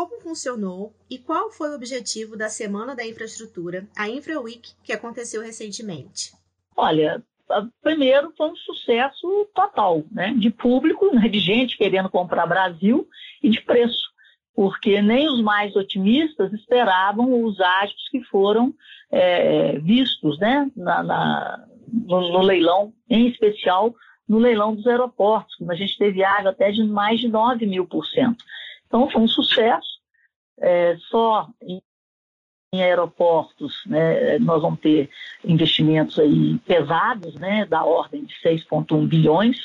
como funcionou e qual foi o objetivo da Semana da Infraestrutura, a InfraWeek, que aconteceu recentemente? Olha, primeiro foi um sucesso total, né? De público, né? de gente querendo comprar Brasil e de preço, porque nem os mais otimistas esperavam os ágios que foram é, vistos, né? Na, na no, no, leilão, em especial no leilão dos aeroportos, quando a gente teve água até de mais de 9 mil por cento. Então foi um sucesso. É, só em em aeroportos, né, nós vamos ter investimentos aí pesados, né, da ordem de 6,1 bilhões,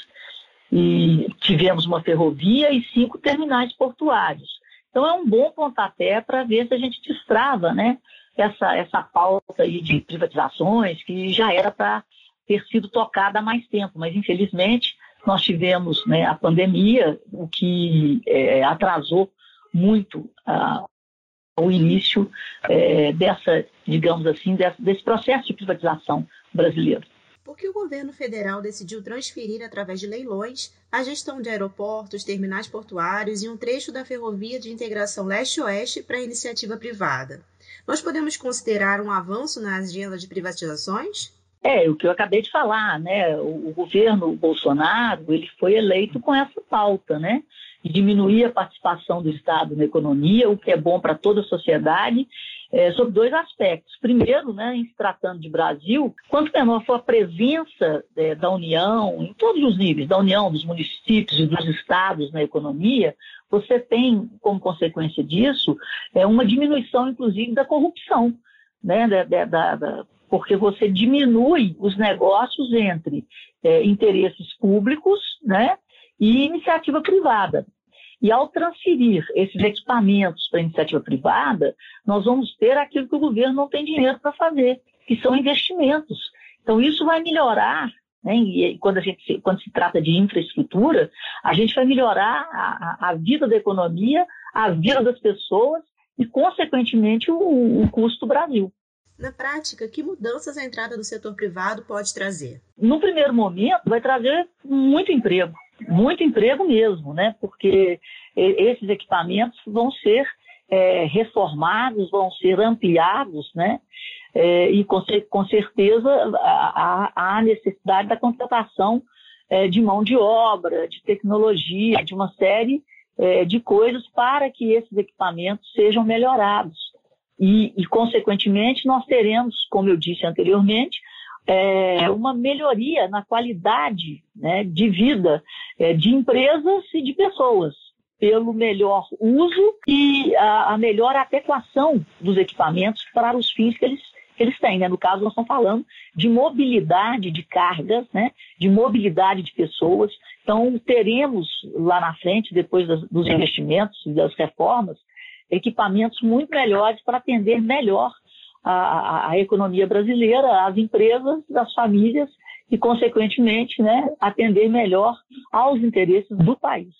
e tivemos uma ferrovia e cinco terminais portuários. Então é um bom pontapé para ver se a gente destrava, né, essa, essa pauta aí de privatizações que já era para ter sido tocada há mais tempo, mas infelizmente nós tivemos né, a pandemia, o que é, atrasou muito a, o início é, dessa, digamos assim, desse, desse processo de privatização brasileiro. Por que o governo federal decidiu transferir, através de leilões, a gestão de aeroportos, terminais portuários e um trecho da ferrovia de integração leste-oeste para a iniciativa privada? Nós podemos considerar um avanço na agenda de privatizações? É, o que eu acabei de falar, né? O, o governo Bolsonaro ele foi eleito com essa pauta, né? Diminuir a participação do Estado na economia, o que é bom para toda a sociedade, é, sobre dois aspectos. Primeiro, né, em se tratando de Brasil, quanto menor for a presença é, da União, em todos os níveis, da União, dos municípios e dos estados na economia, você tem, como consequência disso, é, uma diminuição, inclusive, da corrupção. Né, da, da, da, porque você diminui os negócios entre é, interesses públicos né, e iniciativa privada. E ao transferir esses equipamentos para a iniciativa privada, nós vamos ter aquilo que o governo não tem dinheiro para fazer, que são investimentos. Então, isso vai melhorar, né? e quando, a gente, quando se trata de infraestrutura, a gente vai melhorar a, a vida da economia, a vida das pessoas e, consequentemente, o, o custo do Brasil. Na prática, que mudanças a entrada do setor privado pode trazer? No primeiro momento, vai trazer muito emprego muito emprego mesmo, né? Porque esses equipamentos vão ser é, reformados, vão ser ampliados, né? É, e com, com certeza há, necessidade da contratação é, de mão de obra, de tecnologia, de uma série é, de coisas para que esses equipamentos sejam melhorados. E, e, consequentemente, nós teremos, como eu disse anteriormente, é, uma melhoria na qualidade né, de vida é, de empresas e de pessoas, pelo melhor uso e a, a, melhor adequação dos equipamentos para os fins que eles, que eles têm. Né? No caso, nós estamos falando de mobilidade de cargas, né? de mobilidade de pessoas. Então, teremos lá na frente, depois das, dos investimentos e das reformas, equipamentos muito melhores para atender melhor a, a, economia brasileira, as empresas, as famílias e, consequentemente, né, atender melhor aos interesses do país.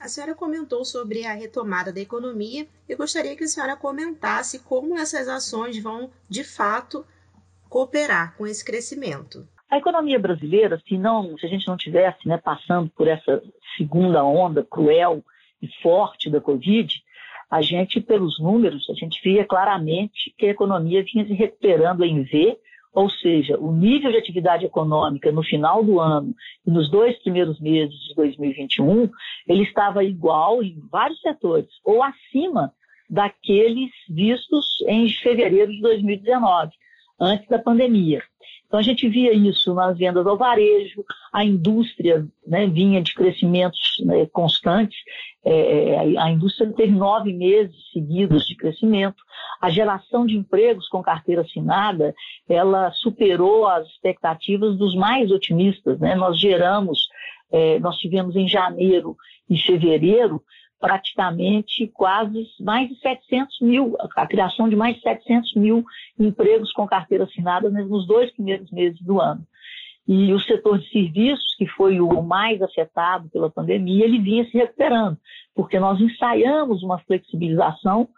A senhora comentou sobre a retomada da economia. Eu gostaria que a senhora comentasse como essas ações vão, de fato, cooperar com esse crescimento. A economia brasileira, se não, se a gente não tivesse né, passando por essa segunda onda cruel e forte da Covid, a gente, pelos números, a gente via claramente que a economia vinha se recuperando em V, ou seja, o nível de atividade econômica no final do ano e nos dois primeiros meses de 2021, ele estava igual em vários setores, ou acima daqueles vistos em fevereiro de 2019, antes da pandemia. Então a gente via isso nas vendas ao varejo, a indústria né, vinha de crescimentos né, constantes, é, é, a indústria teve nove meses seguidos de crescimento, a geração de empregos com carteira assinada, ela superou as expectativas dos mais otimistas. Né? Nós geramos, é, nós tivemos em janeiro e fevereiro praticamente quase mais de 700 mil, a criação de mais de 700 mil empregos com carteira assinada nos dois primeiros meses do ano. E o setor de serviços, que foi o mais afetado pela pandemia, ele vinha se recuperando, porque nós ensaiamos uma flexibilização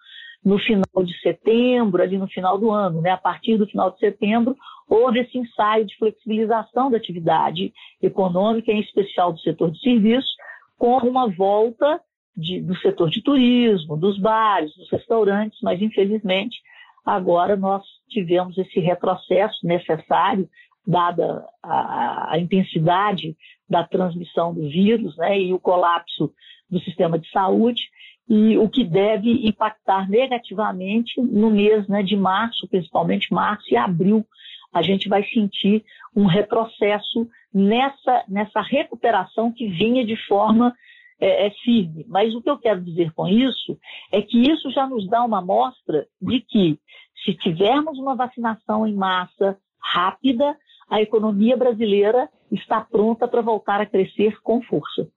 no final de setembro, ali no final do ano. Né? A partir do final de setembro, houve esse ensaio de flexibilização da atividade econômica, em especial do setor de serviços, com uma volta de, do setor de turismo, dos bares, dos restaurantes, mas infelizmente agora nós tivemos esse retrocesso necessário, dada a, a intensidade da transmissão do vírus né, e o colapso do sistema de saúde, e o que deve impactar negativamente no mês né, de março, principalmente março e abril, a gente vai sentir um retrocesso nessa, nessa recuperação que vinha de forma é, é firme. Mas o que eu quero dizer com isso é que isso já nos dá uma mostra de que, se tivermos uma vacinação em massa rápida, a economia brasileira está pronta para voltar a crescer com força.